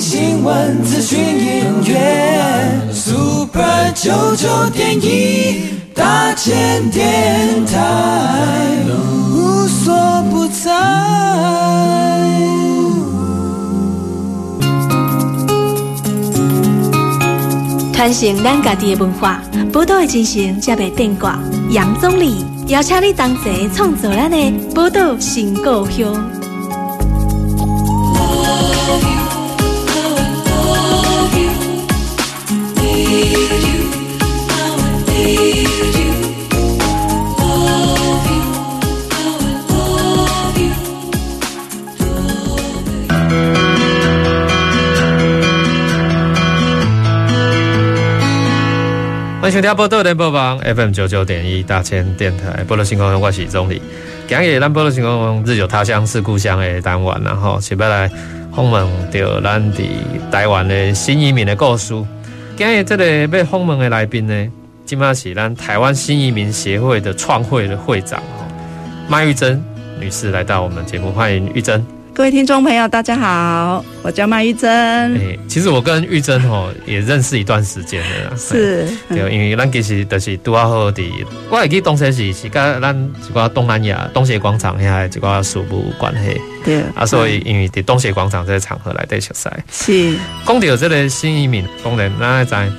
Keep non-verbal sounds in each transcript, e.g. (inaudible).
新闻、资讯、音乐，Super 九九点一大千电台，无所不在。传承咱家己的文化，宝岛的精神才袂变卦。杨总理邀请你同齐创作咱的宝岛新故乡。欢迎波多联播网 FM 九九点一大千电台，波多新故乡我是总理。今日咱波多新故乡日久他乡是故乡的单元，然后是要来访问到咱伫台湾的新移民的故事。今日这个被访问的来宾呢，今嘛是咱台湾新移民协会的创会的会长哈，麦玉珍女士来到我们节目，欢迎玉珍。各位听众朋友，大家好，我叫麦玉珍。哎，其实我跟玉珍吼也认识一段时间了啦。是，对，因为咱其实都是拄啊好的。我会记东西是是跟咱一个东南亚东协广场遐一个事务关系。对。啊，所以因为伫东协广场这个场合来对熟悉。是。讲到这个新移民，当然咱知，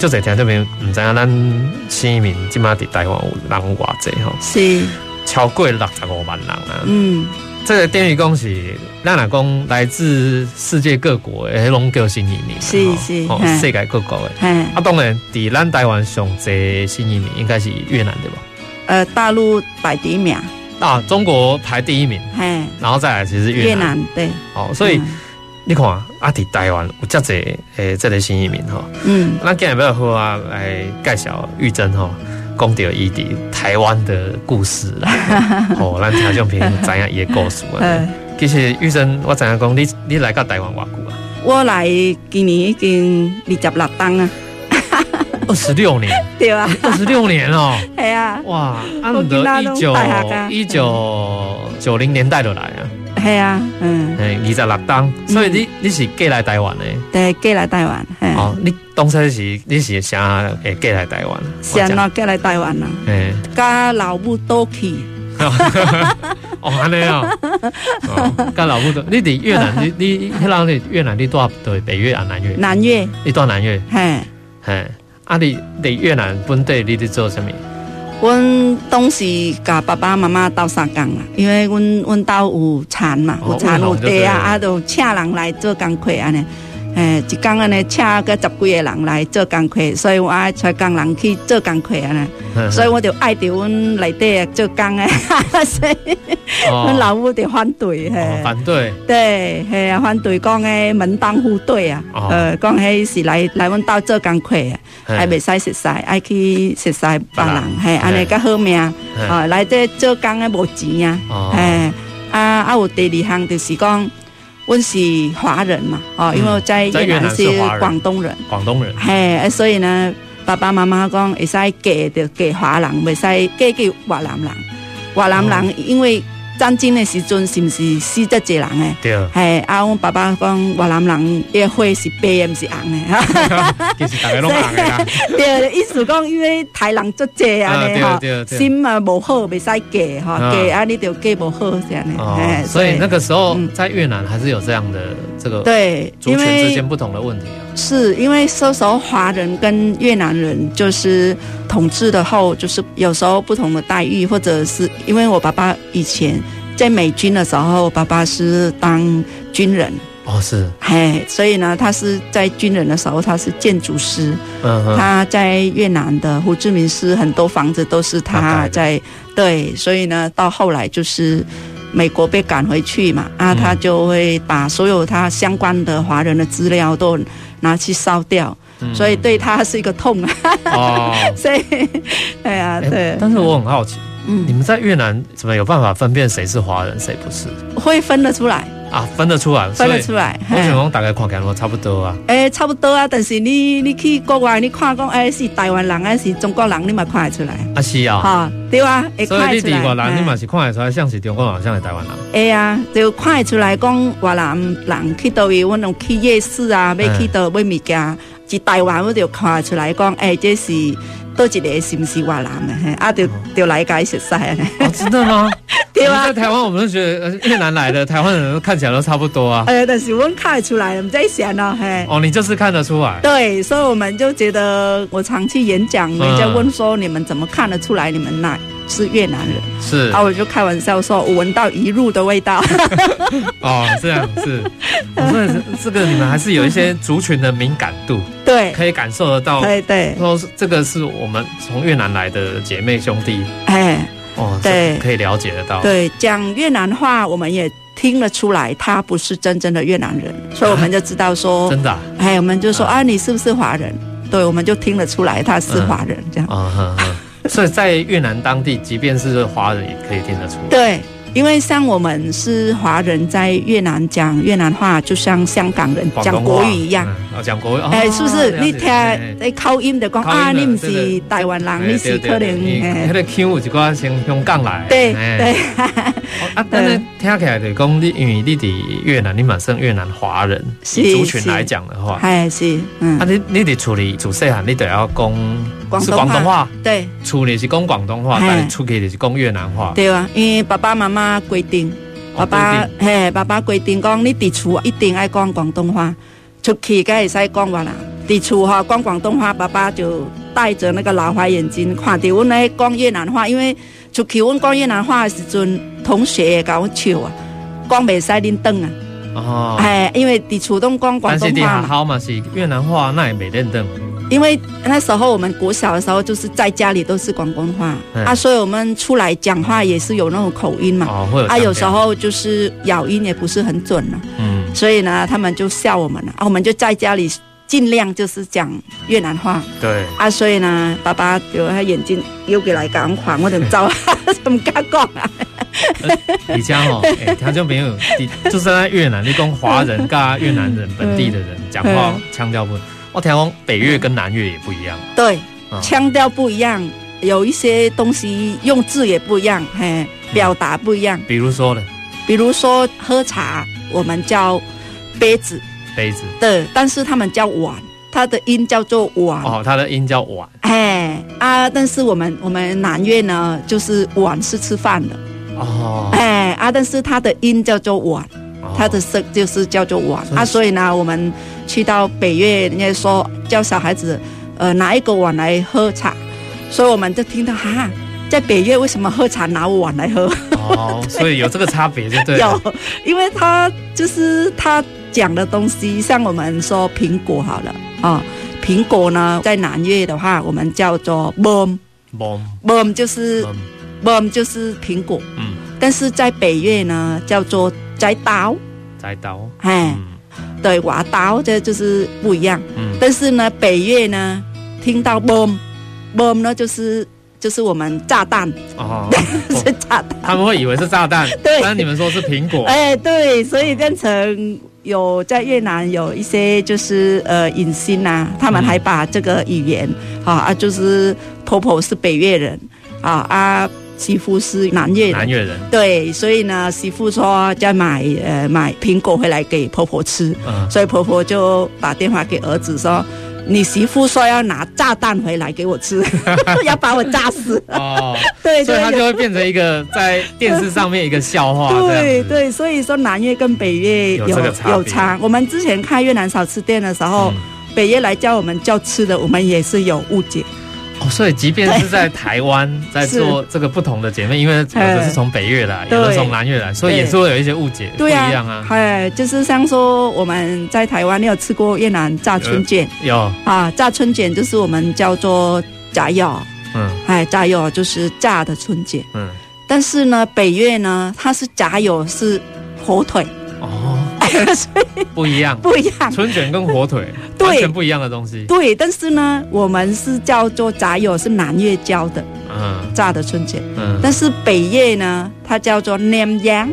就在听这边，唔知影咱新移民今嘛伫台湾有人偌济吼？是。超过六十五万人啊。嗯。这个等于讲是，咱若讲来自世界各国的，拢叫新移民，是是，哦，世界各国的。啊，当然，伫咱台湾上济新移民应该是越南对吧？呃，大陆排第一名。啊，中国排第一名。嘿，然后再来其实越南。越南对。哦，所以你看啊，伫台湾有遮侪诶，这类新移民哈。嗯。那今日要好啊，来介绍玉珍哈。讲到伊伫台湾的故事啦，(laughs) 哦，咱听众朋友知影伊的故事啊。(laughs) 其实玉珍，我知影讲你你来到台湾偌久啊？我来今年已经二十六冬啊，(laughs) 二十六年，对啊，二十六年哦，系啊，哇，按得一九一九九零年代就来啊。系啊，嗯，诶，二十六冬，所以你你是嫁来台湾的？对，嫁来台湾。哦，你当初是你是啥诶嫁来台湾？啥咯，嫁来台湾啦？诶，甲老母倒去。(laughs) 哦，安尼啊，(laughs) 甲老母倒。你伫越南，你你迄人伫越南，你多对北越啊南越？南越。你住南越？嘿，嘿，啊，你伫越南本地，你伫做啥物？阮当时甲爸爸妈妈斗相共啦，因为阮阮兜有田嘛，有田有地啊，啊，就请人来做工课安尼。诶，一工安尼请个十几个人来做工课，所以我爱带工人去做工课安尼，(laughs) 所以我就爱着阮内底做工诶，(laughs) 所以阮老母就反对嘿，反对，对，嘿啊，反对讲诶门当户对啊，呃，讲迄是来来阮兜做工课啊，还袂使熟识，爱去熟识别人，嘿安尼较好命，啊，来这做工诶无钱啊，嘿，啊啊有第二项就是讲。我是华人嘛，哦，因为我在越南是广东人，广东人，嘿，所以呢，爸爸妈妈讲会使嫁就嫁华人，袂使嫁给越南人，越南人因为。战争的时阵是不是死得济人诶？对，系啊，我爸爸讲越南人的血是白的，毋是红的。(laughs) 其实大家拢红的 (laughs) 啦。对，意思讲因为台人足济啊，哈，心啊无好，袂使嫁哈，嫁啊你就嫁无好这样的。所以那个时候在越南还是有这样的这个对族群之间不同的问题啊。是因为说时候华人跟越南人就是统治的后，就是有时候不同的待遇，或者是因为我爸爸以前在美军的时候，爸爸是当军人。哦，是，嘿，所以呢，他是在军人的时候，他是建筑师，嗯哼，他在越南的胡志明市很多房子都是他在，对，所以呢，到后来就是美国被赶回去嘛，啊，他就会把所有他相关的华人的资料都。拿去烧掉，嗯、所以对他是一个痛啊。哦，(laughs) 所以，哎呀，对。但是我很好奇，嗯，你们在越南怎么有办法分辨谁是华人，谁不是？会分得出来啊，分得出来，分得出来。我想讲大概看起来差不多啊。哎，差不多啊，但是你你去国外，你看讲哎是台湾人还是中国人，你嘛看得出来。啊是啊。哈，对啊，所以你外人，你嘛是看得出来像是中国人，像是台湾人。哎呀，就看得出来讲越南人去到位，我拢去夜市啊，要去到买物件，是台湾我就看得出来讲，哎，这是。多一个是不是越南的？啊，就就来解释噻。哦，知道吗？在台湾我们都觉得越南来的台湾人看起来都差不多啊。呃，但是我们看得出来，我们在想呢，嘿。哦，你就是看得出来。对，所以我们就觉得，我常去演讲，人家问说，你们怎么看得出来你们那是越南人？是。啊，我就开玩笑说，我闻到一路的味道。(laughs) 哦，这样是。(laughs) 我说这个你们还是有一些族群的敏感度。对，可以感受得到。对对，说这个是我们从越南来的姐妹兄弟。哎，哦，对，可以了解得到。对，讲越南话，我们也听得出来，他不是真正的越南人，所以我们就知道说，(laughs) 真的。哎，我们就说啊，你是不是华人？对，我们就听得出来他是华人这样。啊，(laughs) 所以在越南当地，即便是华人也可以听得出来。对。因为像我们是华人，在越南讲越南话，就像香港人讲国语一样。哦，讲国语。哎，是不是？你听，你口音就讲啊，你唔是台湾人，你是可能。那个腔有一寡像香港来。对对。啊，(laughs) 但是听起来就讲你，因为你在越南，你嘛算越南华人，以族群来讲的话。哎，是。嗯。啊，你你在处理，自细汉，你都要讲。是广东话，对，厝里是讲广东话，但是出去就是讲越南话。对啊，因为爸爸妈妈规定，爸爸嘿，爸爸规定讲，你伫厝一定爱讲广东话，出去该会使讲话啦。伫厝哈讲广东话，爸爸就戴着那个老花眼镜，看到阮来讲越南话。因为出去阮讲越南话的时阵，同学甲我笑啊，讲袂使恁转啊。哦，哎，因为伫厝东讲广东话嘛。但是伫学校嘛是越南话，那也袂恁转。因为那时候我们国小的时候，就是在家里都是广东话啊，所以我们出来讲话也是有那种口音嘛。哦，会有。啊，有时候就是咬音也不是很准了。嗯。所以呢，他们就笑我们了啊，我们就在家里尽量就是讲越南话。对。啊，所以呢，爸爸有他眼睛又给来讲话，我怎么糟，(laughs) (laughs) 怎么敢讲啊？你家哦，哎，他就没有，就是在越南，你讲华人跟越南人本地的人讲话腔调不。我听讲北越跟南越也不一样，对，腔调不一样，有一些东西用字也不一样，嘿，表达不一样。比如说呢？比如说喝茶，我们叫杯子，杯子，对，但是他们叫碗，它的音叫做碗。哦，它的音叫碗。哎啊，但是我们我们南越呢，就是碗是吃饭的。哦。哎啊，但是它的音叫做碗，它的声就是叫做碗啊，所以呢，我们。去到北越，人家说叫小孩子，呃，拿一个碗来喝茶，所以我们就听到哈，在北越为什么喝茶拿碗来喝？哦，所以有这个差别就对了。(laughs) 有，因为他就是他讲的东西，像我们说苹果好了啊，哦，苹果呢，在南越的话，我们叫做 bom，bom，bom 就是，bom 就是苹果，嗯，但是在北越呢，叫做摘刀，摘刀，哎。嗯。对，挖刀这就是不一样。嗯，但是呢，北越呢，听到 boom，boom 呢就是就是我们炸弹哦，(laughs) 是炸弹，他们会以为是炸弹。(laughs) 对，但是你们说是苹果。(laughs) 哎，对，所以变成有在越南有一些就是呃影星呐，他们还把这个语言啊啊，就是婆婆是北越人啊啊。媳妇是南越人，南越人对，所以呢，媳妇说要买呃买苹果回来给婆婆吃，嗯、所以婆婆就打电话给儿子说：“你媳妇说要拿炸弹回来给我吃，(laughs) (laughs) 要把我炸死。”哦，(laughs) 对，所以它就会变成一个在电视上面一个笑话。对对，所以说南越跟北越有有差。我们之前开越南小吃店的时候，嗯、北越来教我们叫吃的，我们也是有误解。哦，所以即便是在台湾在做这个不同的姐妹，因为有的是从北越来，有的从南越来，所以也是会有一些误解，不一样啊。哎，就是像说我们在台湾，你有吃过越南炸春卷？有啊，炸春卷就是我们叫做炸药，嗯，哎，炸药就是炸的春卷，嗯。但是呢，北越呢，它是炸油是火腿，哦，(laughs) 所以不一样，不一样。春卷跟火腿。对完全不一样的东西。对，但是呢，我们是叫做炸油，是南越教的嗯炸的春卷，嗯，但是北越呢，它叫做酿羊，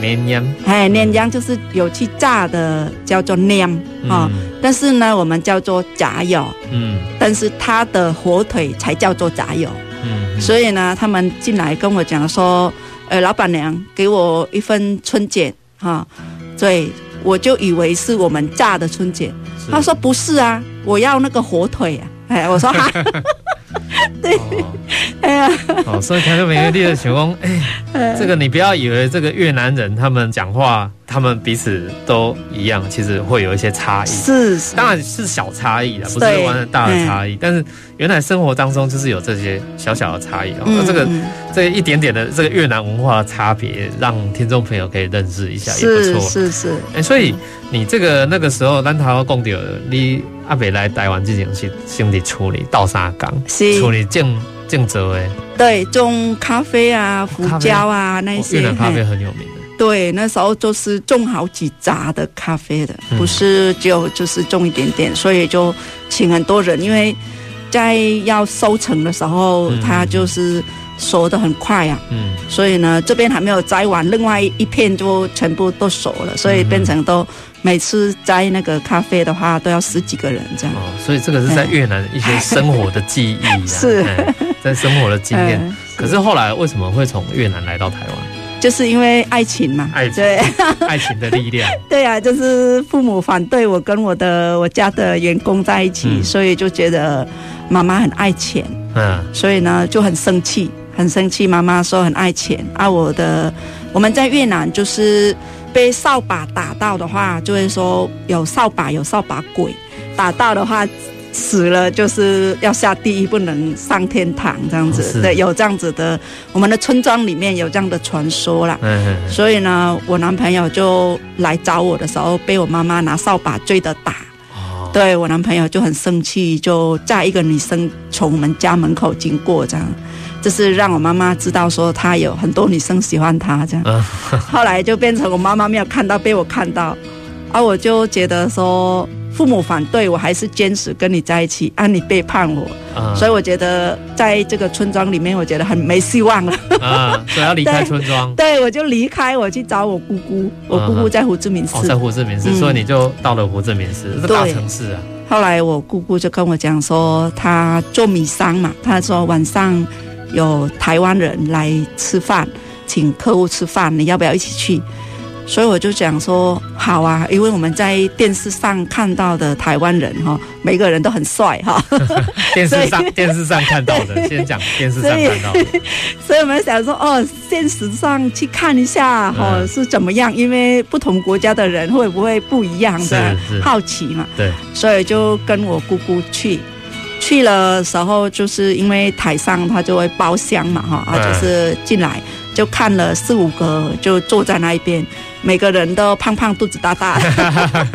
绵羊哎，酿羊就是有去炸的，叫做酿啊。但是呢，我们叫做炸油，嗯但是它的火腿才叫做炸油。嗯所以呢，他们进来跟我讲说，呃，老板娘给我一份春卷哈，对，我就以为是我们炸的春卷。是。他说不是啊，我要那个火腿啊。哎，我说哈，(laughs) 对，哎呀，哦，所以他就每个地的情况，(laughs) 哎，这个你不要以为这个越南人他们讲话，他们彼此都一样，其实会有一些差异。是，是当然是小差异啦，不是完全大的差异。但是原来生活当中就是有这些小小的差异哦。那嗯这个嗯这一点点的这个越南文化的差别，让听众朋友可以认识一下，也不错。是是，哎，所以你这个那个时候，咱台湾讲到，你阿北来台湾进行是先得处理倒沙岗，是处理种种植诶。对，种咖啡啊、胡椒啊那哦些，越南咖啡很有名的。对，那时候就是种好几扎的咖啡的，嗯不是就就是种一点点，所以就请很多人，因为在要收成的时候，嗯它就是熟得很快啊，嗯所以呢，这边还没有摘完，另外一片就全部都熟了，所以变成都每次摘那个咖啡的话，都要十几个人这样。哦，所以这个是在越南一些生活的记忆啊，是哎 (laughs) 在生活的经验。(laughs) 嗯可是后来为什么会从越南来到台湾？就是因为爱情嘛，爱情对 (laughs) 爱情的力量。(laughs) 对啊，就是父母反对我跟我的我家的员工在一起，嗯所以就觉得妈妈很爱钱。嗯所以呢就很生气，很生气。妈妈说很爱钱啊，我的我们在越南就是被扫把打到的话，就会说有扫把有扫把鬼，打到的话死了就是要下地狱，不能上天堂这样子。哦对，有这样子的，我们的村庄里面有这样的传说啦。嗯所以呢，我男朋友就来找我的时候，被我妈妈拿扫把追着打。哦，对我男朋友就很生气，就载一个女生从我们家门口经过，这样，就是让我妈妈知道说他有很多女生喜欢他这样。嗯后来就变成我妈妈没有看到，被我看到，啊，我就觉得说父母反对我，还是坚持跟你在一起，啊，你背叛我，啊所以我觉得在这个村庄里面，我觉得很没希望了。(laughs) 啊，所以要离开村庄。对，我就离开，我去找我姑姑，我姑姑在胡志明市。哦，在胡志明市，嗯所以你就到了胡志明市，是大城市啊。后来我姑姑就跟我讲说，她做米商嘛，她说晚上有台湾人来吃饭，请客户吃饭，你要不要一起去？所以我就讲说好啊，因为我们在电视上看到的台湾人哈，每个人都很帅哈，(laughs) 电视上电视上看到的，先讲电视上看到的。(laughs) 所以我们想说哦，现实上去看一下哈、嗯。是怎么样，因为不同国家的人会不会不一样的好奇嘛。对，所以就跟我姑姑去，去了时候就是因为台上他就会包厢嘛哈，啊嗯。就是进来就看了四五个就坐在那一边，每个人都胖胖肚子大大，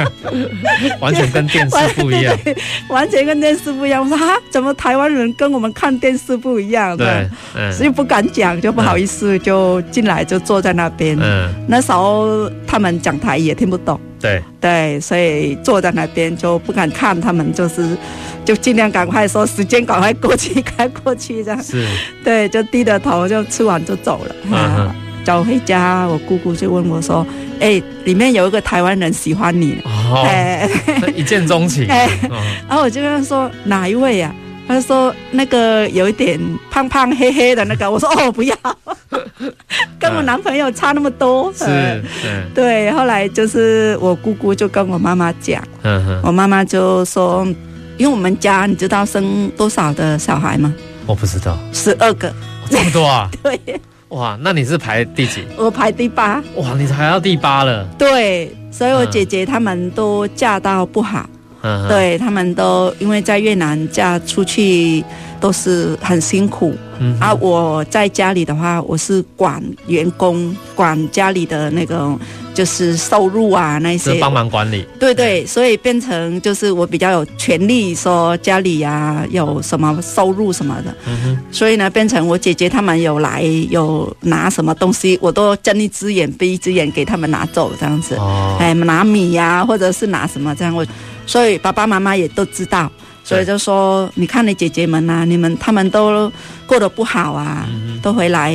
(laughs) 完全跟电视不一样。(laughs) 完全跟电视不一样。我说哈，怎么台湾人跟我们看电视不一样？对，嗯所以不敢讲，就不好意思，就进来就坐在那边。嗯，那时候他们讲台语也听不懂。对，对，所以坐在那边就不敢看他们，就是就尽量赶快说时间赶快过去，(laughs) 赶快过去这样。是，对，就低着头就吃完就走了。嗯走回家，我姑姑就问我说：“哎、里面有一个台湾人喜欢你。哦，(laughs) 哎，(laughs) 一见钟情。哎哦然后我就跟他说：“哪一位呀、他就说那个有一点胖胖黑黑的那个。我说：“ (laughs) 哦，不要，跟我男朋友差那么多。是，对，后来就是我姑姑就跟我妈妈讲。我妈妈就说，因为我们家你知道生多少的小孩吗？我不知道，十二个，哦这么多啊！对哇，那你是排第几？我排第八，哇，你排到第八了。对，所以我姐姐她们都嫁到不好，嗯，对他们都因为在越南嫁出去都是很辛苦、嗯啊。我在家里的话，我是管员工，管家里的那个就是收入啊那些，是帮忙管理。对对，所以变成就是我比较有权利说家里呀、有什么收入什么的，嗯哼，所以呢变成我姐姐他们有来有拿什么东西，我都睁一只眼闭一只眼给他们拿走这样子，哦，哎拿米呀、或者是拿什么这样，我所以爸爸妈妈也都知道，所以就说，你看你姐姐们啊，你们他们都过得不好啊，嗯、都回来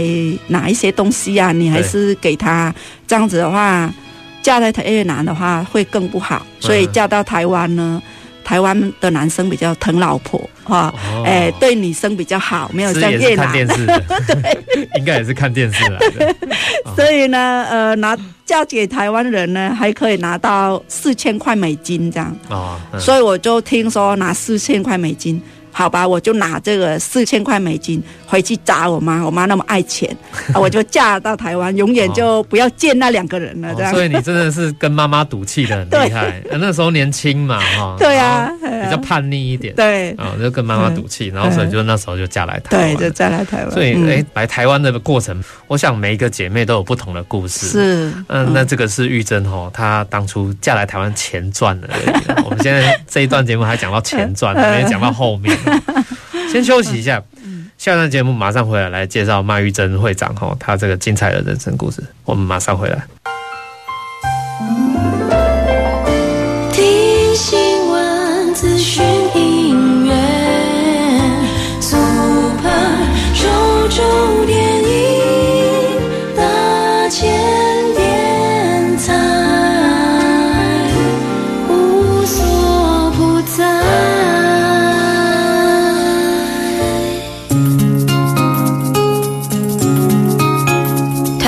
拿一些东西啊，你还是给他，这样子的话，嫁在越南的话会更不好，所以嫁到台湾呢。台湾的男生比较疼老婆，哈，哎，对女生比较好，没有像越南。看电视 (laughs) 对，(laughs) 应该也是看电视来的。(laughs) 所以呢，呃，拿嫁给台湾人呢，还可以拿到四千块美金这样。哦，所以我就听说拿四千块美金。好吧，我就拿这个四千块美金回去砸我妈。(laughs) 我妈那么爱钱，(laughs) 我就嫁到台湾，永远就不要见那两个人了。这样，所以你真的是跟妈妈赌气的很 (laughs) 厉害。那时候年轻嘛，哈。对啊，比较叛逆一点。对，啊，就跟妈妈赌气，然后所以就那时候就嫁来台湾。对，就嫁来台湾。所以，哎，来台湾的过程，我想每一个姐妹都有不同的故事。是，嗯，那这个是玉珍哦，她当初嫁来台湾前传的。我们现在这一段节目还讲到前传，没讲到后面。(laughs) 先休息一下，下段节目马上回来，来介绍麦玉珍会长哈，他这个精彩的人生故事。我们马上回来。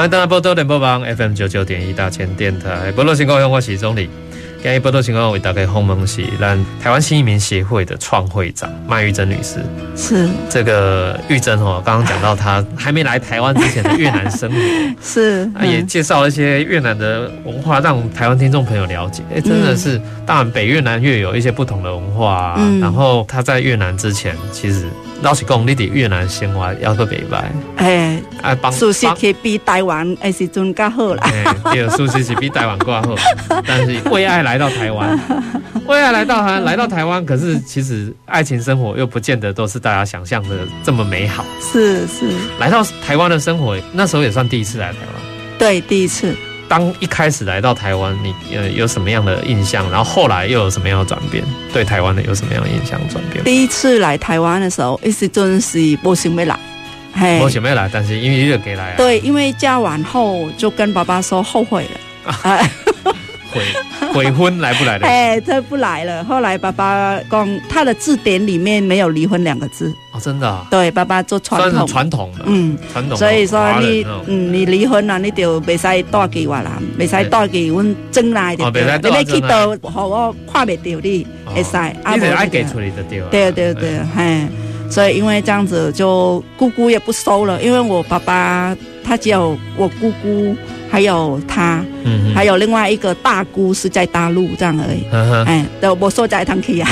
欢迎大家波多点播网 FM 九九点一大千电台，波多新故乡，我是宗澧。今日波多新故乡为大家访问是咱台湾新移民协会的创会长麦玉珍女士。是这个玉珍哦，刚刚讲到她还没来台湾之前的越南生活，(laughs) 是啊，也介绍了一些越南的文化，让台湾听众朋友了解。哎，真的是，当然北越南越有一些不同的文化。嗯，然后她在越南之前，其实。老实讲，你伫越南生活要个袂歹，哎，啊，舒适是比台湾诶时阵较好啦。对，舒适是比台湾更好，(laughs) 但是为爱来到台湾，为爱来到台来到台湾，可是其实爱情生活又不见得都是大家想象的这么美好。是是，来到台湾的生活，那时候也算第一次来台湾。对，第一次。当一开始来到台湾，你呃有什么样的印象？然后后来又有什么样的转变？对台湾的有什么样的印象转变？第一次来台湾的时候，一时真是不想要来，嘿，不想要来，但是因为又给来啊。对，因为嫁完后就跟爸爸说后悔了。(laughs) (laughs) (laughs) 啊悔 (laughs) 悔婚来不来的？哎，他不来了。后来爸爸讲，他的字典里面没有离婚两个字。哦，真的、啊？对，爸爸做传统，传统的，嗯，传统。所以说你，嗯，你离婚了，你就袂使带给我啦，袂使带给阮真来的。你要去到，好我看袂到你，会使。你得爱给出来的对。对对对，嘿。所以因为这样子，就姑姑也不收了，因为我爸爸他只有我姑姑。还有他，嗯，还有另外一个大姑是在大陆这样而已。哎，都我说在一趟去啊，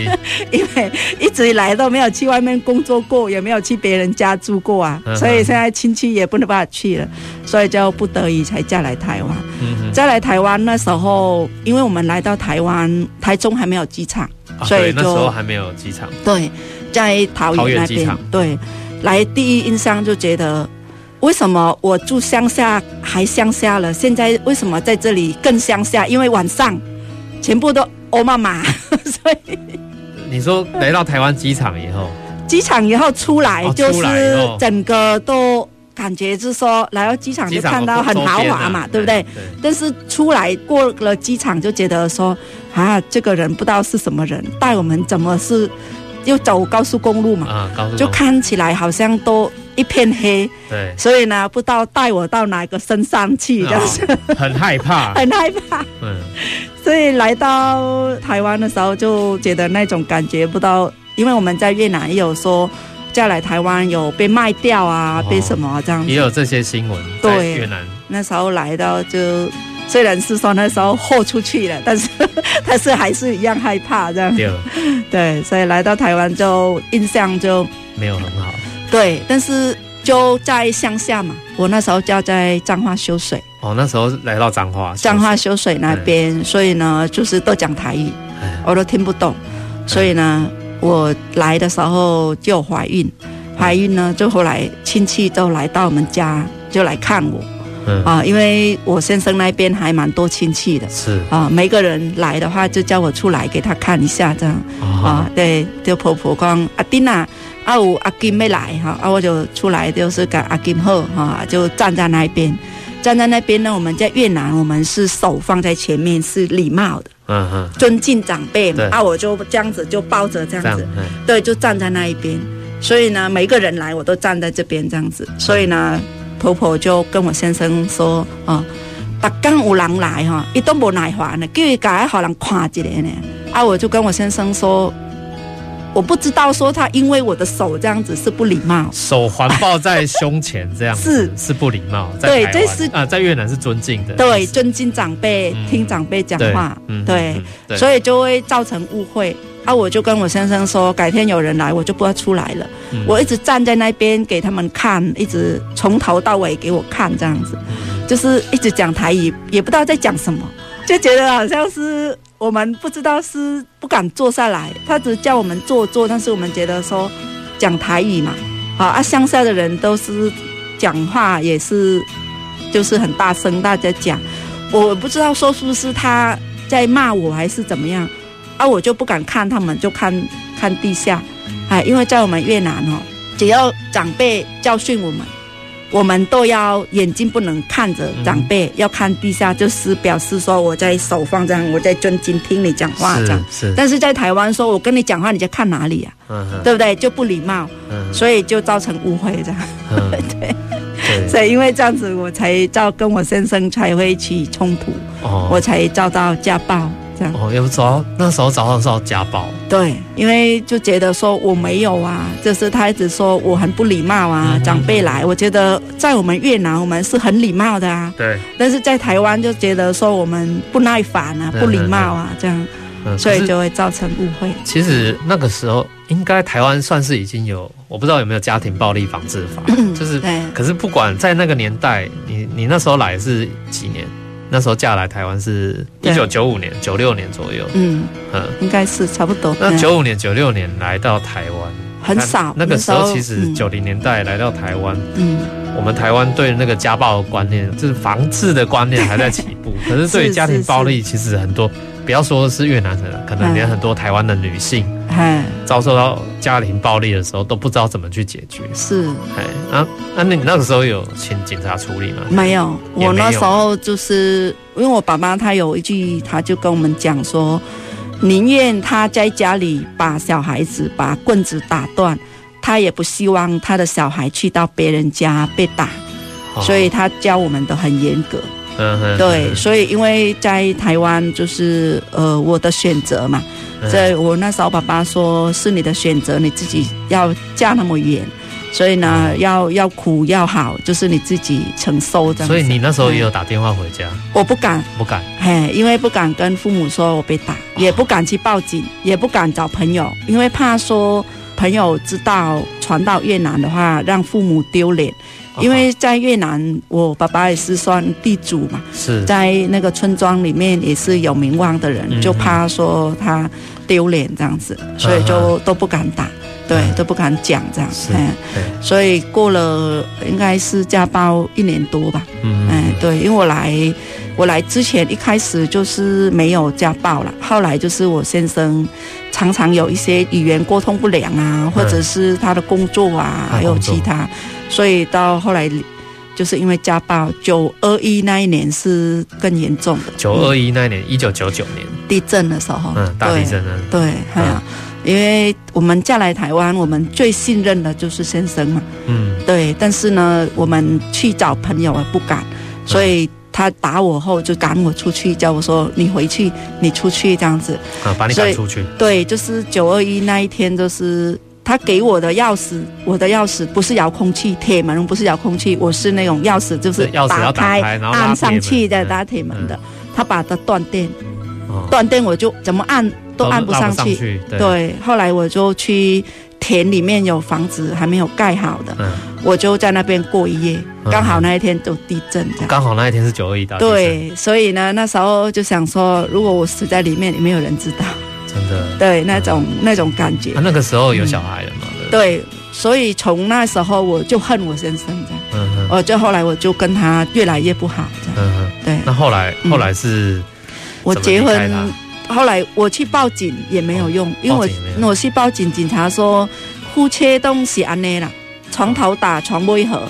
(laughs) 因为一直以来都没有去外面工作过，也没有去别人家住过啊，嗯、所以现在亲戚也不能办法去了，所以就不得已才嫁来台湾。嗯哼，嫁来台湾那时候，因为我们来到台湾，台中还没有机场，啊、所以那时候还没有机场。对，在桃园那边。对，来第一印象就觉得。为什么我住乡下还乡下了？现在为什么在这里更乡下？因为晚上全部都欧妈妈，(laughs) 所以你说来到台湾机场以后，机场以后出来就是整个都感觉就是说来到机场就看到很豪华嘛，对不对？但是出来过了机场就觉得说啊，这个人不知道是什么人，带我们怎么是又走高速公路嘛？啊，高速公路就看起来好像都。一片黑，对，所以呢，不知道带我到哪个深山去，就是、哦、很害怕，(laughs) 很害怕。嗯，所以来到台湾的时候，就觉得那种感觉，不知道，因为我们在越南也有说，嫁来台湾有被卖掉啊，哦、被什么这样子，也有这些新闻。对，越南那时候来到就虽然是说那时候豁出去了，但是 (laughs) 但是还是一样害怕这样。对，(laughs) 对，所以来到台湾就印象就没有很好。对，但是就在乡下嘛，我那时候就在彰化修水。哦，那时候来到彰化，彰化修水那边，所以呢，就是都讲台语，我都听不懂。所以呢，我来的时候就怀孕，怀孕呢，就后来亲戚都来到我们家，就来看我。嗯啊，因为我先生那边还蛮多亲戚的，是啊，每个人来的话就叫我出来给他看一下，这样啊，对，就婆婆讲阿丁啊，阿有阿金没来哈，啊，我就出来就是跟阿金好哈，就站在那边。站在那边呢，我们在越南，我们是手放在前面，是礼貌的，嗯嗯，尊敬长辈嘛。啊，我就这样子就抱着这样子，对，就站在那一边。所以呢，每一个人来，我都站在这边这样子。所以呢，婆婆就跟我先生说，啊，大刚有人来哈，一都无耐烦呢，叫伊家好人看一下呢。啊，我就跟我先生说。我不知道说他因为我的手这样子是不礼貌，手环抱在胸前这样子 (laughs) 是是不礼貌。对，这是啊，在越南是尊敬的，对，尊敬长辈，听长辈讲话，对，所以就会造成误会。啊，我就跟我先生说，改天有人来，我就不要出来了。我一直站在那边给他们看，一直从头到尾给我看这样子，就是一直讲台语，也不知道在讲什么，就觉得好像是。我们不知道是不敢坐下来，他只叫我们坐坐，但是我们觉得说讲台语嘛，好啊，乡下的人都是讲话也是就是很大声，大家讲，我不知道说是不是他在骂我还是怎么样，啊，我就不敢看他们，就看看地下，哎，因为在我们越南哦，只要长辈教训我们。我们都要眼睛不能看着长辈，嗯、要看地下，就是表示说我在手放这样，我在尊敬听你讲话这样。是。是但是在台湾说，我跟你讲话，你在看哪里呀、啊？嗯。对不对？就不礼貌。嗯。所以就造成误会这样。嗯、(laughs) 对。对。所以因为这样子，我才遭跟我先生才会起冲突。哦。我才遭到家暴。哦，要不找那时候早上是要家暴，对，因为就觉得说我没有啊，就是他一直说我很不礼貌啊，嗯、长辈来，我觉得在我们越南我们是很礼貌的啊，对，但是在台湾就觉得说我们不耐烦啊，不礼貌啊，这样，嗯、所以就会造成误会。其实那个时候应该台湾算是已经有，我不知道有没有家庭暴力防治法，(coughs) 就是，对。可是不管在那个年代，你你那时候来是几年？那时候嫁来台湾是一九九五年、九六年左右。嗯嗯，应该是差不多。那九五年、九六年来到台湾很少。那个时候其实九零年代来到台湾，嗯，我们台湾对那个家暴的观念，就是防治的观念还在起步。(laughs) 可是对于家庭暴力，其实很多，不要说是越南人，可能连很多台湾的女性，遭受到家庭暴力的时候都不知道怎么去解决。是，哎，啊，那你那个时候有请警察处理吗？没有，我那时候就是因为我爸爸他有一句，他就跟我们讲说，宁愿他在家里把小孩子把棍子打断，他也不希望他的小孩去到别人家被打，所以他教我们都很严格。嗯，对，所以因为在台湾就是呃我的选择嘛。在我那时候，爸爸说是你的选择，你自己要嫁那么远，所以呢，要要苦要好，就是你自己承受这样。所以你那时候也有打电话回家？我不敢，不敢，嘿，因为不敢跟父母说我被打，也不敢去报警，也不敢找朋友，因为怕说朋友知道传到越南的话，让父母丢脸。因为在越南，我爸爸也是算地主嘛，是。在那个村庄里面也是有名望的人，就怕说他丢脸这样子，所以就都不敢打，对，嗯、都不敢讲这样，是嗯，对。所以过了应该是家暴一年多吧，嗯，对，因为我来我来之前一开始就是没有家暴了，后来就是我先生常常有一些语言沟通不良啊，或者是他的工作啊，还有其他。所以到后来，就是因为家暴，九二一那一年是更严重的。九二一那一年，一九九九年地震的时候，嗯，大地震啊？对，还有，因为我们嫁来台湾，我们最信任的就是先生嘛，嗯，对。但是呢，我们去找朋友也不敢，所以他打我后就赶我出去，叫我说你回去，你出去这样子，啊，把你赶出去。对，就是九二一那一天，就是。他给我的钥匙，我的钥匙不是遥控器，铁门不是遥控器，我是那种钥匙，就是钥匙要打开，然后按上去再打铁门的。他把它断电，断电我就怎么按都按不上去。对，后来我就去田里面有房子还没有盖好的，我就在那边过一夜。刚好那一天就地震。刚好那一天是九二一大地震。对，所以呢，那时候就想说，如果我死在里面，也没有人知道。真的。对，那种那种感觉。那个时候有小孩了吗？对，所以从那时候我就恨我先生这样。嗯哼。我就后来我就跟他越来越不好这样。嗯哼。对。那后来后来是？我结婚，后来我去报警也没有用，因为我我去报警，警察说夫妻东西安内啦，床头打床尾和。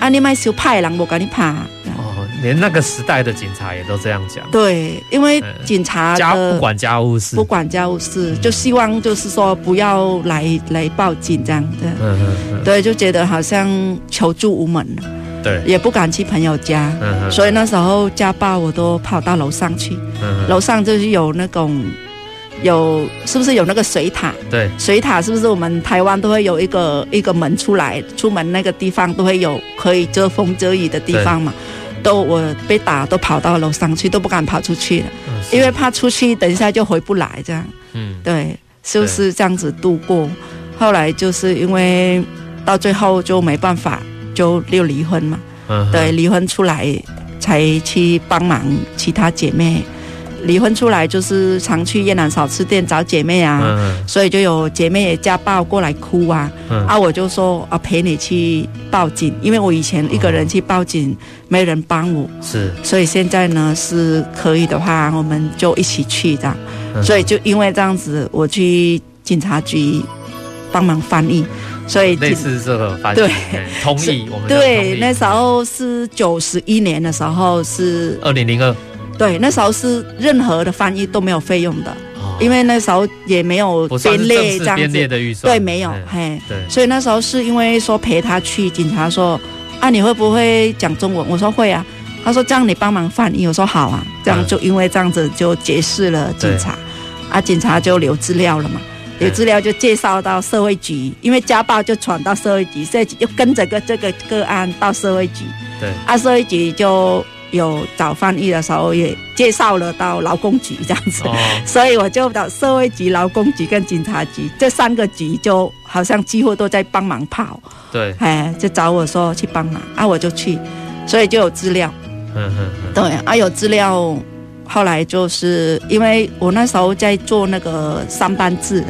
啊！你卖修派人我跟你怕哦，连那个时代的警察也都这样讲。对，因为警察家不管家务事，不管家务事，就希望就是说不要来来报警这样的。嗯嗯嗯。对，就觉得好像求助无门了。对。也不敢去朋友家。所以那时候家暴我都跑到楼上去。嗯。楼上就是有那种。有是不是有那个水塔？对，水塔是不是我们台湾都会有一个一个门出来，出门那个地方都会有可以遮风遮雨的地方嘛？都我被打都跑到楼上去，都不敢跑出去了，嗯、因为怕出去等一下就回不来这样。嗯，对，是不是这样子度过？后来就是因为到最后就没办法，就又离婚嘛。对，离婚出来才去帮忙其他姐妹。离婚出来就是常去越南小吃店找姐妹啊，嗯、所以就有姐妹也家暴过来哭啊，嗯、啊我就说啊陪你去报警，因为我以前一个人去报警没人帮我，是，所以现在呢是可以的话我们就一起去这样，嗯、所以就因为这样子我去警察局帮忙翻译，所以类似这个翻译，对，同意我们对那时候是九十一年的时候是二零零二。对，那时候是任何的翻译都没有费用的，哦、因为那时候也没有编列这样子，的对，没有，嘿，对，所以那时候是因为说陪他去，警察说啊，你会不会讲中文？我说会啊，他说这样你帮忙翻译，我说好啊，这样就因为这样子就结识了警察，啊，警察就留资料了嘛，留资料就介绍到社会局，因为家暴就传到社会局，社会局就跟着个这个个案到社会局，对，啊，社会局就。有找翻译的时候，也介绍了到劳工局这样子，哦、所以我就到社会局、劳工局跟警察局这三个局，就好像几乎都在帮忙跑。对，哎，就找我说去帮忙，啊，我就去，所以就有资料。嗯嗯嗯。对，啊，有资料，后来就是因为我那时候在做那个三班制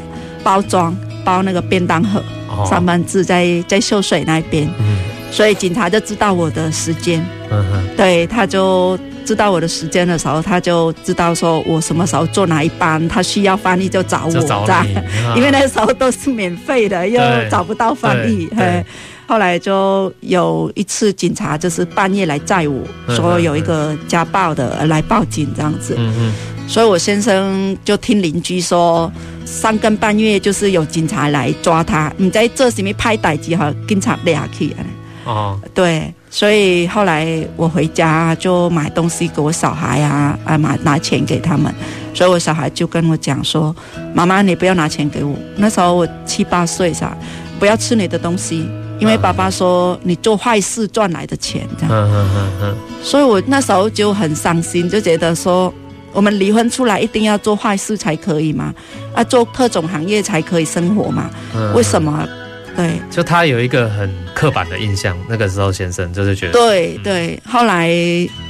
包装，包那个便当盒，哦、三班制在在秀水那边。嗯。所以警察就知道我的时间，嗯，对，他就知道我的时间的时候，他就知道说我什么时候坐哪一班，他需要翻译就找我，这样，因为那时候都是免费的，又找不到翻译，嘿，后来就有一次警察就是半夜来载我，说有一个家暴的来报警这样子，嗯嗯，所以我先生就听邻居说，三更半夜就是有警察来抓他，你在这什么拍歹机哈，警察抓下去。哦，对，所以后来我回家就买东西给我小孩啊，啊，买拿钱给他们，所以我小孩就跟我讲说：“妈妈，你不要拿钱给我。”那时候我七八岁噻，不要吃你的东西，因为爸爸说你做坏事赚来的钱这样。嗯嗯嗯嗯。所以我那时候就很伤心，就觉得说我们离婚出来一定要做坏事才可以吗？啊，做特种行业才可以生活吗？为什么？对，就他有一个很刻板的印象，那个时候先生就是觉得，对对。后来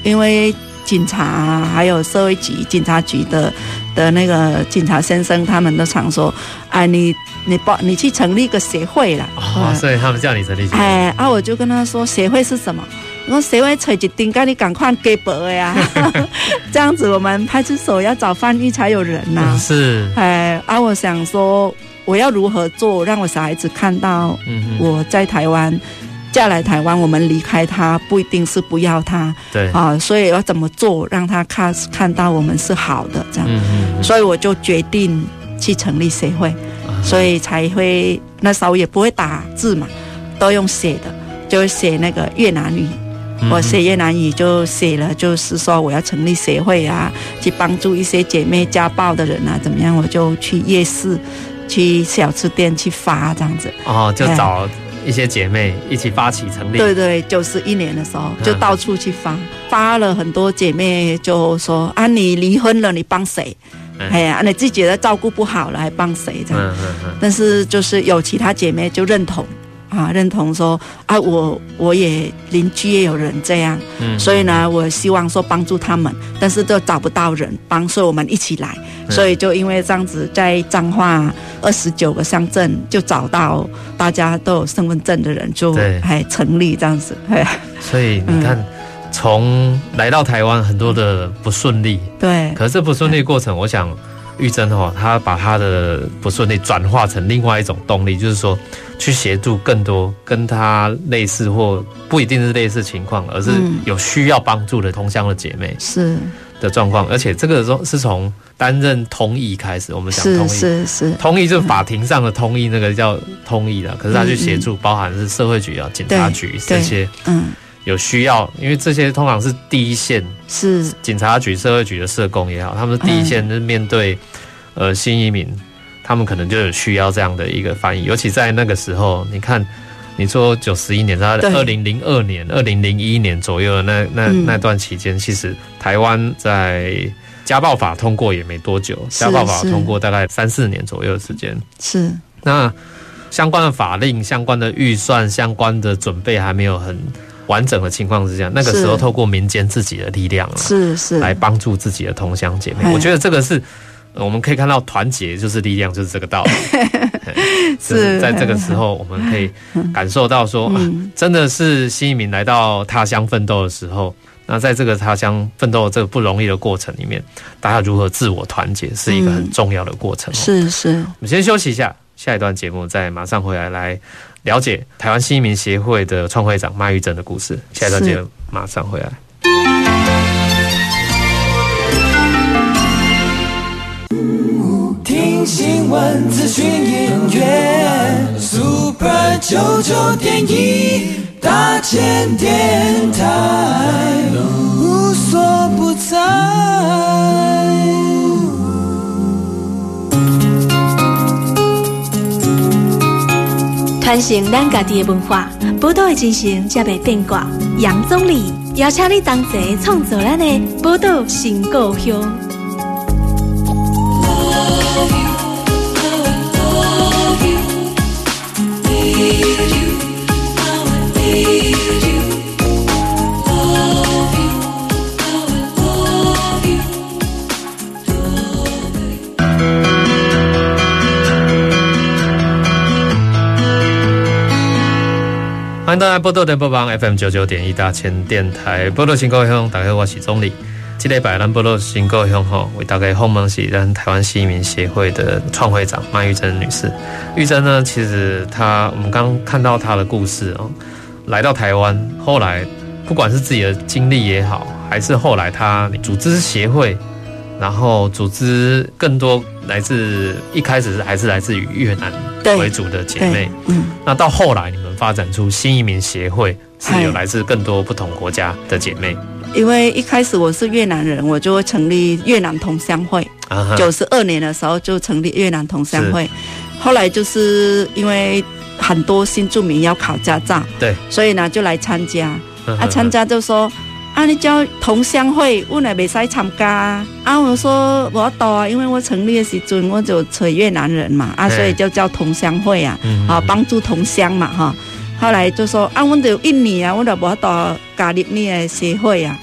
因为警察还有社会局、警察局的的那个警察先生，他们都常说：“哎，你你报你去成立一个协会了。”哦，所以他们叫你成立协会。哎，啊，我就跟他说：“协会是什么？”我说：“协会找一丁，赶你赶快给伯呀，(laughs) 这样子我们派出所要找翻译才有人呐、啊。”是。哎，啊，我想说。我要如何做，让我小孩子看到我在台湾嫁来台湾，我们离开他不一定是不要他，对啊，所以要怎么做让他看看到我们是好的这样，所以我就决定去成立协会，所以才会那时候也不会打字嘛，都用写的，就写那个越南语。我写越南语就写了，就是说我要成立协会啊，去帮助一些姐妹家暴的人啊，怎么样？我就去夜市。去小吃店去发这样子。哦，就找一些姐妹一起发起成立。对对，九十一年的时候就到处去发，发了很多姐妹就说啊，你离婚了，你帮谁？哎呀，你自己的照顾不好了，还帮谁这样？嗯嗯嗯。但是就是有其他姐妹就认同。啊，认同说啊，我我也邻居也有人这样，嗯，所以呢，我希望说帮助他们，但是都找不到人帮，所以我们一起来，嗯、所以就因为这样子，在彰化二十九个乡镇就找到大家都有身份证的人，就还成立这样子，对。所以你看，嗯、从来到台湾很多的不顺利，对，可是这不顺利过程，我想。玉珍哈，她把她的不顺利转化成另外一种动力，就是说，去协助更多跟他类似或不一定是类似情况，而是有需要帮助的同乡的姐妹是的状况。而且这个时是从担任通译开始，我们讲通译是是通译，就是法庭上的通译，那个叫通译的。可是他去协助，包含是社会局啊、警察局这些，嗯。有需要，因为这些通常是第一线，是警察局、社会局的社工也好，他们是第一线，是面对呃新移民，他们可能就有需要这样的一个翻译。尤其在那个时候，你看，你说九十一年，在二零零二年、二零零一年左右的那那那段期间，其实台湾在家暴法通过也没多久，家暴法通过大概三四年左右的时间。是那相关的法令、相关的预算、相关的准备还没有很。完整的情况是这样，那个时候透过民间自己的力量是是来帮助自己的同乡姐妹，我觉得这个是我们可以看到团结就是力量，就是这个道理。(laughs) 是在这个时候，我们可以感受到说，真的是新移民来到他乡奋斗的时候，那在这个他乡奋斗这个不容易的过程里面，大家如何自我团结是一个很重要的过程。是是，我们先休息一下，下一段节目再马上回来来。了解台湾新移民协会的创会长麦玉珍的故事，下一段节目马上回来。闻、资讯、音乐，Super 九九点一，大千电台，无所不在。传承咱家己的文化，宝岛的精神才袂变卦。杨总理邀请你同齐创造咱的宝岛新故乡。欢迎大家波多电波帮 FM 九九点一大千电台波多新故乡，大家好，我是宗理。这礼拜咱波多新故乡哈，为大家访问是咱台湾新移民协会的创会长麦玉珍女士。玉珍呢，其实她我们刚刚看到她的故事哦，来到台湾，后来不管是自己的经历也好，还是后来她组织协会，然后组织更多来自一开始是还是来自于越南为主的姐妹，嗯，那到后来你们。发展出新移民协会，是有来自更多不同国家的姐妹。因为一开始我是越南人，我就会成立越南同乡会。九十二年的时候就成立越南同乡会，后来就是因为很多新住民要考驾照，对，所以呢就来参加。啊，参加就说啊，你叫同乡会，我来未使参加。啊，我说我要到啊，因为我成立的时阵我就找越南人嘛，啊，所以就叫同乡会啊，啊，帮助同乡嘛，哈。后来就说啊，阮就印尼啊，我就无到加入你的协会啊。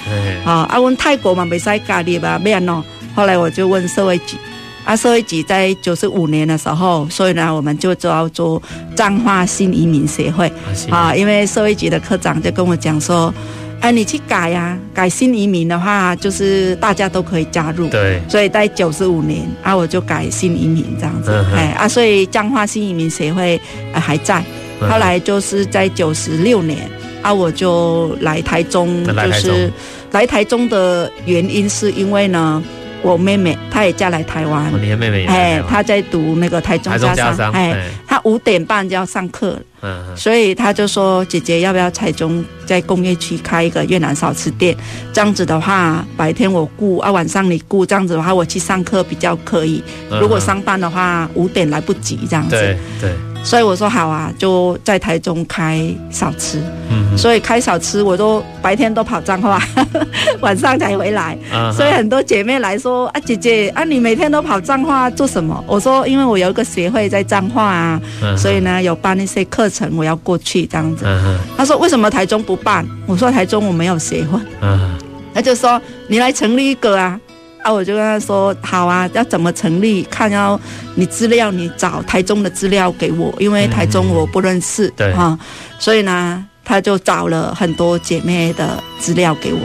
啊，啊，阮泰国嘛，未使加入啊，没喏。后来我就问社会局，啊，社会局在九十五年的时候，所以呢，我们就要做彰化新移民协会啊。因为社会局的科长就跟我讲说，哎、啊，你去改呀、啊，改新移民的话，就是大家都可以加入。对。所以在九十五年啊，我就改新移民这样子。嗯、哎啊，所以彰化新移民协会、啊、还在。后来就是在九十六年啊，我就来台中，就是来台中的原因是因为呢，我妹妹她也嫁来台湾，你的妹妹也哎，她在读那个台中家商，哎，她五点半就要上课，嗯嗯，所以她就说：“姐姐，要不要台中在工业区开一个越南小吃店？这样子的话，白天我顾啊，晚上你顾，这样子的话，我去上课比较可以。如果上班的话，五点来不及这样子。对对。”所以我说好啊，就在台中开小吃。嗯，所以开小吃，我都白天都跑彰化，(laughs) 晚上才回来。所以很多姐妹来说啊，姐姐啊，你每天都跑彰化做什么？我说因为我有一个协会在彰化啊，所以呢有办一些课程，我要过去这样子。嗯哼，她说为什么台中不办？我说台中我没有协会。嗯哼，她就说你来成立一个啊。啊，我就跟他说好啊，要怎么成立？看要你资料，你找台中的资料给我，因为台中我不认识，嗯、对啊，所以呢，他就找了很多姐妹的资料给我。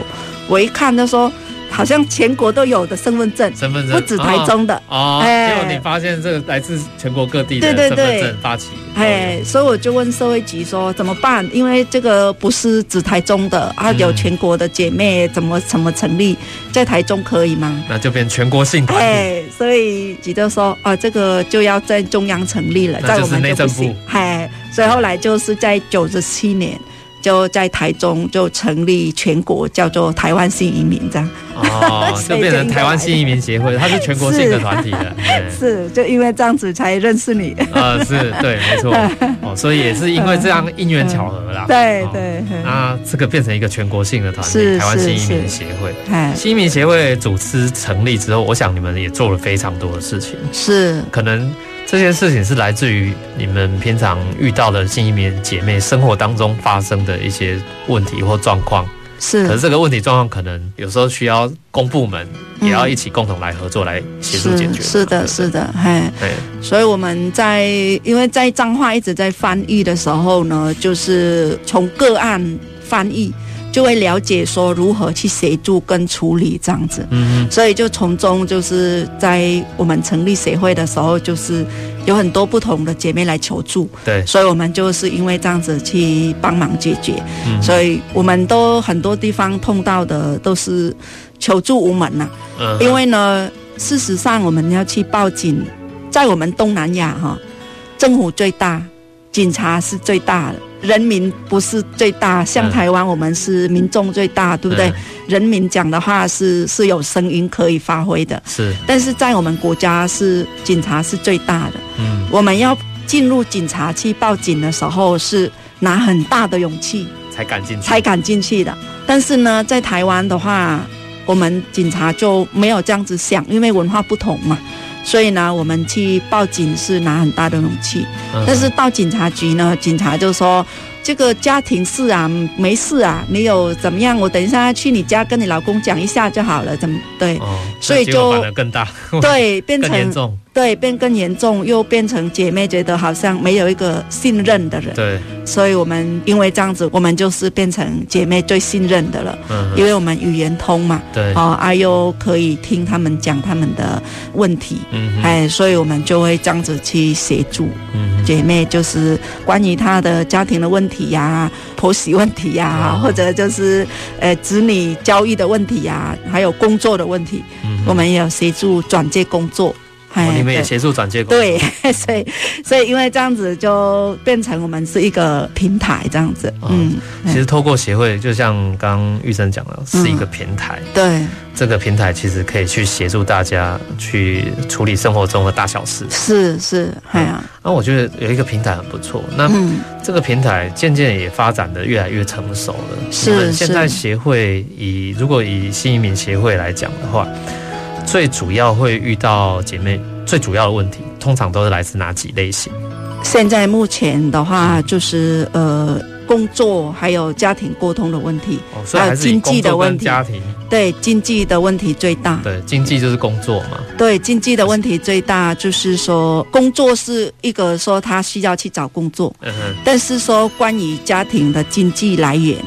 我一看，他说。好像全国都有的身份证，身份证不止台中的哦。结果你发现这个来自全国各地的身份证发起，哎，所以我就问社会局说怎么办？因为这个不是指台中的，啊，有全国的姐妹怎么怎么成立，在台中可以吗？那就变全国性团体。哎，所以局就说啊，这个就要在中央成立了，在我们就不行。哎，所以后来就是在九十七年。就在台中就成立全国叫做台湾新移民这样，哦，(laughs) 就变成台湾新移民协会，它是全国性的团体的，(laughs) 是，就因为这样子才认识你，呃，是对，没错，(laughs) 哦，所以也是因为这样因缘巧合啦，对对，那这个变成一个全国性的团体，台湾新移民协会，新移民协会组织成立之后，我想你们也做了非常多的事情，是，可能。这件事情是来自于你们平常遇到的新移民姐妹生活当中发生的一些问题或状况，是。可是这个问题状况可能有时候需要公部门也要一起共同来合作来协助解决。是的，是的，嘿。所以我们在因为在彰化一直在翻译的时候呢，就是从个案翻译。就会了解说如何去协助跟处理这样子，嗯，所以就从中就是在我们成立协会的时候，就是有很多不同的姐妹来求助，对，所以我们就是因为这样子去帮忙解决，嗯，所以我们都很多地方碰到的都是求助无门呐，嗯，因为呢，事实上我们要去报警，在我们东南亚哈，政府最大，警察是最大的。人民不是最大，像台湾我们是民众最大，嗯、对不对？嗯、人民讲的话是是有声音可以发挥的，是。但是在我们国家是警察是最大的，嗯。我们要进入警察去报警的时候，是拿很大的勇气才敢进去，才敢进去的。但是呢，在台湾的话，我们警察就没有这样子想，因为文化不同嘛。所以呢，我们去报警是拿很大的勇气，但是到警察局呢，警察就说。这个家庭事啊，没事啊，没有怎么样？我等一下去你家跟你老公讲一下就好了，怎么对？哦、所以就反而更大，对，(laughs) 变成更严重，对，变更严重，又变成姐妹觉得好像没有一个信任的人，对，所以我们因为这样子，我们就是变成姐妹最信任的了，嗯，因为我们语言通嘛，对，哦，啊优可以听他们讲他们的问题，嗯，哎，所以我们就会这样子去协助，嗯，姐妹就是关于她的家庭的问题。呀、啊，婆媳问题呀、啊，或者就是呃子女教育的问题呀、啊，还有工作的问题，嗯、我们也有协助转介工作。哦、你们也协助转介工作。对，(laughs) 所以所以因为这样子就变成我们是一个平台这样子。嗯，嗯其实透过协会，就像刚刚玉生讲的，是一个平台。嗯、对。这个平台其实可以去协助大家去处理生活中的大小事。是是，哎呀，那我觉得有一个平台很不错。那这个平台渐渐也发展的越来越成熟了。是。现在协会以如果以新移民协会来讲的话，最主要会遇到姐妹最主要的问题，通常都是来自哪几类型？现在目前的话，就是呃。工作还有家庭沟通的问题，哦、还，有经济的问题。家庭对经济的问题最大。对经济就是工作嘛。对经济的问题最大，就是说工作是一个说他需要去找工作，嗯。但是说关于家庭的经济来源，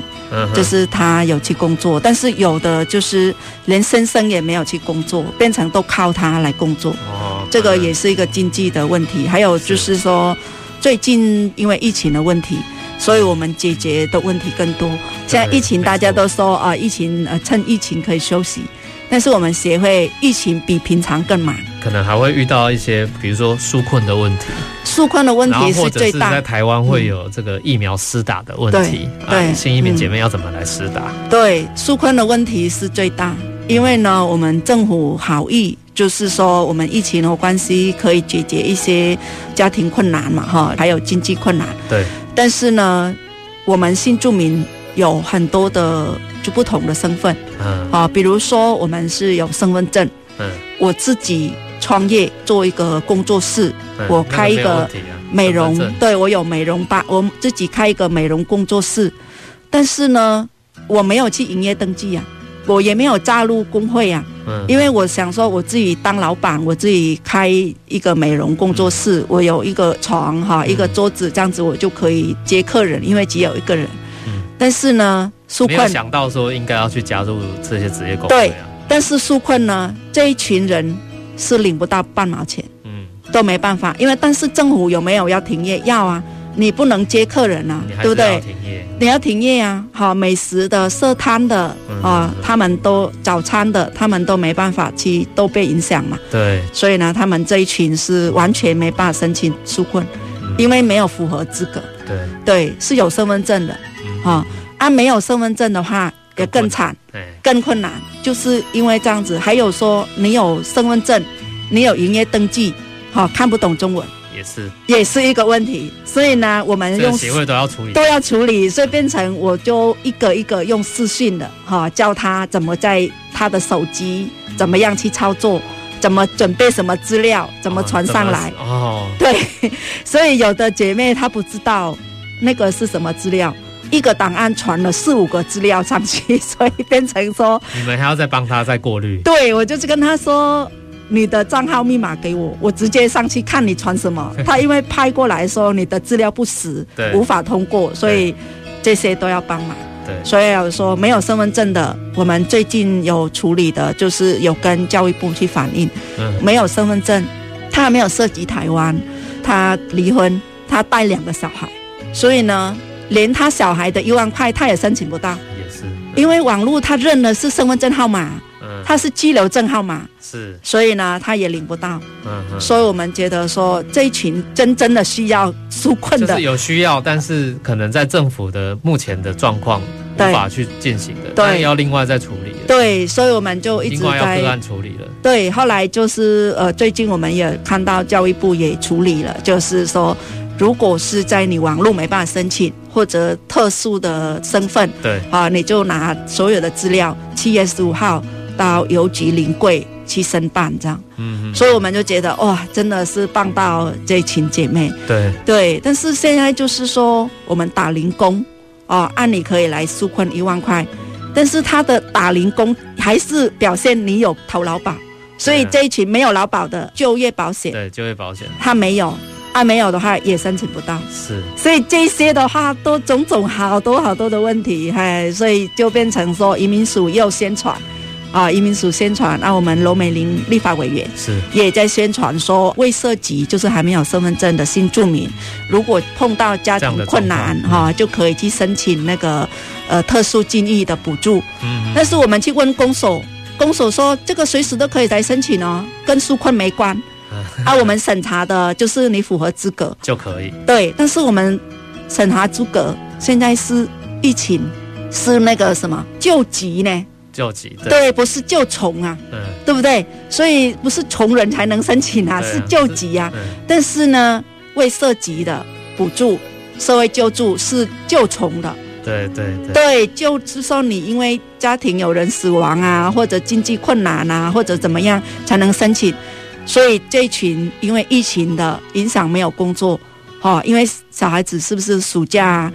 就是他有去工作，但是有的就是连先生也没有去工作，变成都靠他来工作。哦，这个也是一个经济的问题。还有就是说，最近因为疫情的问题。所以我们解决的问题更多。现在疫情大家都说啊，疫情呃趁疫情可以休息，但是我们协会疫情比平常更忙，可能还会遇到一些，比如说纾困的问题。纾困的问题是最大。在台湾会有这个疫苗施打的问题，嗯、对，新移民姐妹要怎么来施打？对，纾困的问题是最大，因为呢，我们政府好意，就是说我们疫情的关系可以解决一些家庭困难嘛，哈，还有经济困难。对，但是呢，我们新住民有很多的就不同的身份，嗯，啊，比如说我们是有身份证，嗯，我自己。创业做一个工作室，嗯、我开一个美容，那个啊、对我有美容吧，我自己开一个美容工作室，但是呢，我没有去营业登记啊，我也没有加入工会啊，嗯、因为我想说我自己当老板，我自己开一个美容工作室，嗯、我有一个床哈，一个桌子，这样子我就可以接客人，因为只有一个人，嗯、但是呢，纾困没有想到说应该要去加入这些职业工会啊，对，但是纾困呢，这一群人。是领不到半毛钱，嗯，都没办法，因为但是政府有没有要停业？要啊，你不能接客人啊，对不对？你要停业啊，好，美食的、设摊的啊，他们都早餐的，他们都没办法去，都被影响嘛。对，所以呢，他们这一群是完全没办法申请纾困，因为没有符合资格。对，对，是有身份证的，啊，啊，没有身份证的话。也更惨，更困难，就是因为这样子。还有说，你有身份证，你有营业登记，好，看不懂中文，也是，也是一个问题。所以呢，我们用协会都要处理，都要处理，所以变成我就一个一个用视讯的，哈，教他怎么在他的手机怎么样去操作，怎么准备什么资料，怎么传上来。哦，对，所以有的姐妹她不知道那个是什么资料。一个档案传了四五个资料上去，所以变成说你们还要再帮他再过滤。对，我就是跟他说，你的账号密码给我，我直接上去看你传什么。(laughs) 他因为拍过来说你的资料不实，对，无法通过，所以这些都要帮忙。对，所以我说没有身份证的，我们最近有处理的，就是有跟教育部去反映，嗯，没有身份证，他还没有涉及台湾，他离婚，他带两个小孩，所以呢。连他小孩的一万块，他也申请不到，也是，因为网络他认的是身份证号码，嗯，他是拘留证号码，是，所以呢，他也领不到，嗯哼，所以我们觉得说这一群真正的需要纾困的，就是有需要，但是可能在政府的目前的状况无法去进行的，对，要另外再处理，对，所以我们就一直在个案处理了，对，后来就是呃，最近我们也看到教育部也处理了，就是说。如果是在你网络没办法申请或者特殊的身份，对。啊，你就拿所有的资料，七月十五号到邮局临柜去申办，这样。嗯嗯。所以我们就觉得哇，真的是帮到这群姐妹。对对，但是现在就是说，我们打零工哦，按理可以来纾困一万块，但是他的打零工还是表现你有投劳保，所以这一群没有劳保的就业保险，对就业保险，他没有。啊，没有的话也申请不到，是，所以这些的话都种种好多好多的问题，嘿，所以就变成说移民署又宣传，啊，移民署宣传，那、啊、我们罗美玲立法委员是也在宣传说，未涉及就是还没有身份证的新住民，如果碰到家庭困难哈、啊，就可以去申请那个呃特殊境遇的补助，嗯哼，但是我们去问公所，公所说这个随时都可以来申请哦，跟纾困没关。(laughs) 啊，我们审查的就是你符合资格就可以。对，但是我们审查资格现在是疫情，是那个什么救急呢？救急对，对，不是救穷啊，对，对不对？所以不是穷人才能申请啊，啊是救急啊。嗯、但是呢，未涉及的补助、社会救助是救穷的。对对对，对，就是说你因为家庭有人死亡啊，或者经济困难啊，或者怎么样才能申请。所以这一群因为疫情的影响没有工作，哈，因为小孩子是不是暑假啊，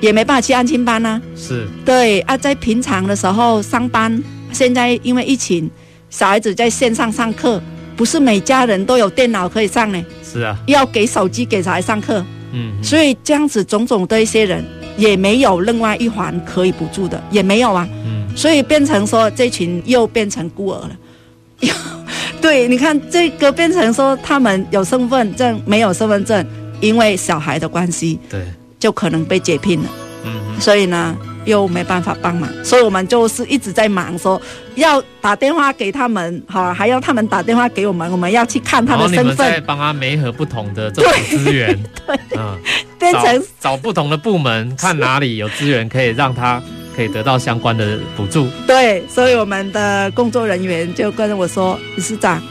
也没办法去安亲班呢？是，对啊，在平常的时候上班，现在因为疫情，小孩子在线上上课，不是每家人都有电脑可以上呢？是啊，要给手机给小孩上课，嗯，所以这样子种种的一些人也没有另外一环可以补助的，也没有啊，嗯，所以变成说这群又变成孤儿了。(laughs) 对，你看这个变成说他们有身份证，没有身份证，因为小孩的关系，对，就可能被解聘了。嗯，所以呢，又没办法帮忙，所以我们就是一直在忙，说要打电话给他们，好，还要他们打电话给我们，我们要去看他的身份，再帮他媒合不同的这种资源，(laughs) 对，嗯，变成找不同的部门，看哪里有资源可以让他可以得到相关的补助。对，所以我们的工作人员就跟我说：“理事长，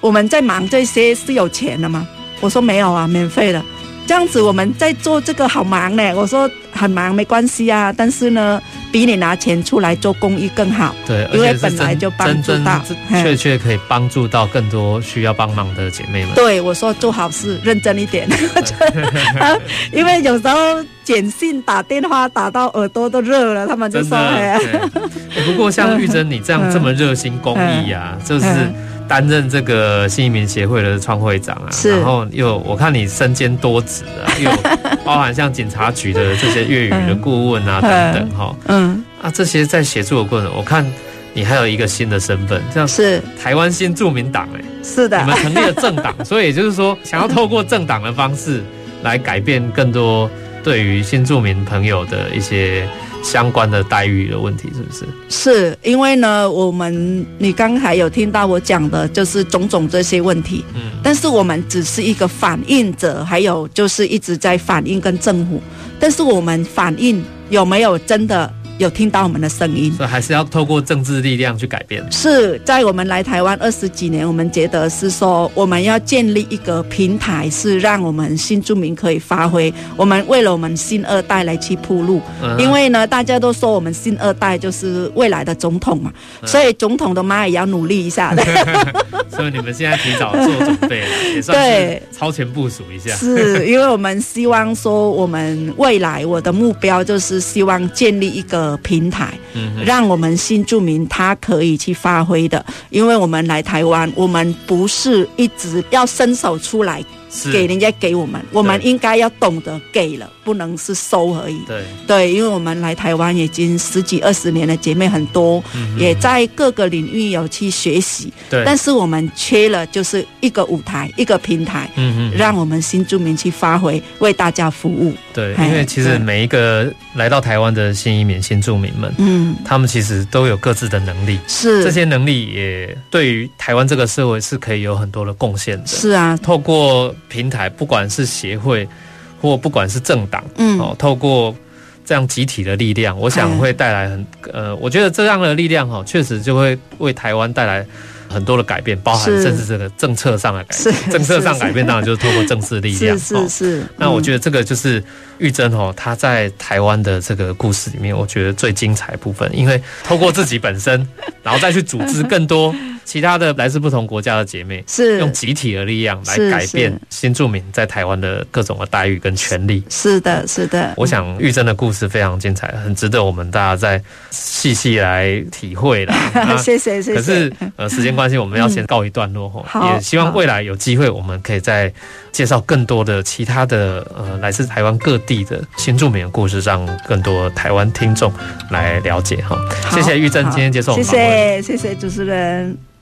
我们在忙这些是有钱的吗？”我说：“没有啊，免费的。”这样子我们在做这个好忙呢。我说很忙没关系啊，但是呢，比你拿钱出来做公益更好。对，因为本来就帮助到，确确可以帮助到更多需要帮忙的姐妹们。对，我说做好事认真一点，(laughs) 因为有时候简讯打电话打到耳朵都热了，他们就说。不过像玉珍你这样这么热心公益啊，就是。担任这个新移民协会的创会长啊，然后又我看你身兼多职啊，(laughs) 又包含像警察局的这些粤语的顾问啊等等哈，(laughs) 嗯，啊这些在协助的过程，我看你还有一个新的身份，这样是。台湾新住民党哎，是的，你们成立了政党，(laughs) 所以也就是说想要透过政党的方式来改变更多对于新住民朋友的一些。相关的待遇的问题是不是？是因为呢，我们你刚才有听到我讲的，就是种种这些问题。嗯，但是我们只是一个反映者，还有就是一直在反映跟政府，但是我们反映有没有真的？有听到我们的声音，所以还是要透过政治力量去改变。是在我们来台湾二十几年，我们觉得是说我们要建立一个平台，是让我们新住民可以发挥。我们为了我们新二代来去铺路，因为呢，大家都说我们新二代就是未来的总统嘛，所以总统的妈也要努力一下的。(laughs) 所以你们现在提早做准备了，(laughs) 也算是超前部署一下。是因为我们希望说，我们未来我的目标就是希望建立一个。平台，让我们新住民他可以去发挥的，因为我们来台湾，我们不是一直要伸手出来。给人家给我们，我们应该要懂得给了，不能是收而已。对对，因为我们来台湾已经十几二十年的姐妹很多，嗯、也在各个领域有去学习。对，但是我们缺了就是一个舞台，一个平台，嗯嗯，让我们新住民去发挥，为大家服务。对，因为其实每一个来到台湾的新移民、新住民们，嗯，他们其实都有各自的能力，是这些能力也对于台湾这个社会是可以有很多的贡献的。是啊，透过。平台不管是协会，或不管是政党，嗯，哦，透过这样集体的力量，我想会带来很呃，我觉得这样的力量哈，确实就会为台湾带来很多的改变，包含甚至这个政策上的改变。政策上改变当然就是透过政治力量。是是是。那我觉得这个就是玉珍哦，她在台湾的这个故事里面，我觉得最精彩的部分，因为透过自己本身，然后再去组织更多。其他的来自不同国家的姐妹，是用集体的力量来改变新住民在台湾的各种的待遇跟权利。是的，是的。我想玉珍的故事非常精彩，很值得我们大家再细细来体会啦。(laughs) 谢谢，谢谢。可是呃，时间关系，我们要先告一段落哈。嗯、也希望未来有机会，我们可以再介绍更多的其他的呃来自台湾各地的新著名的故事，让更多台湾听众来了解哈。谢谢玉珍今天接受我们。谢谢，谢谢主持人。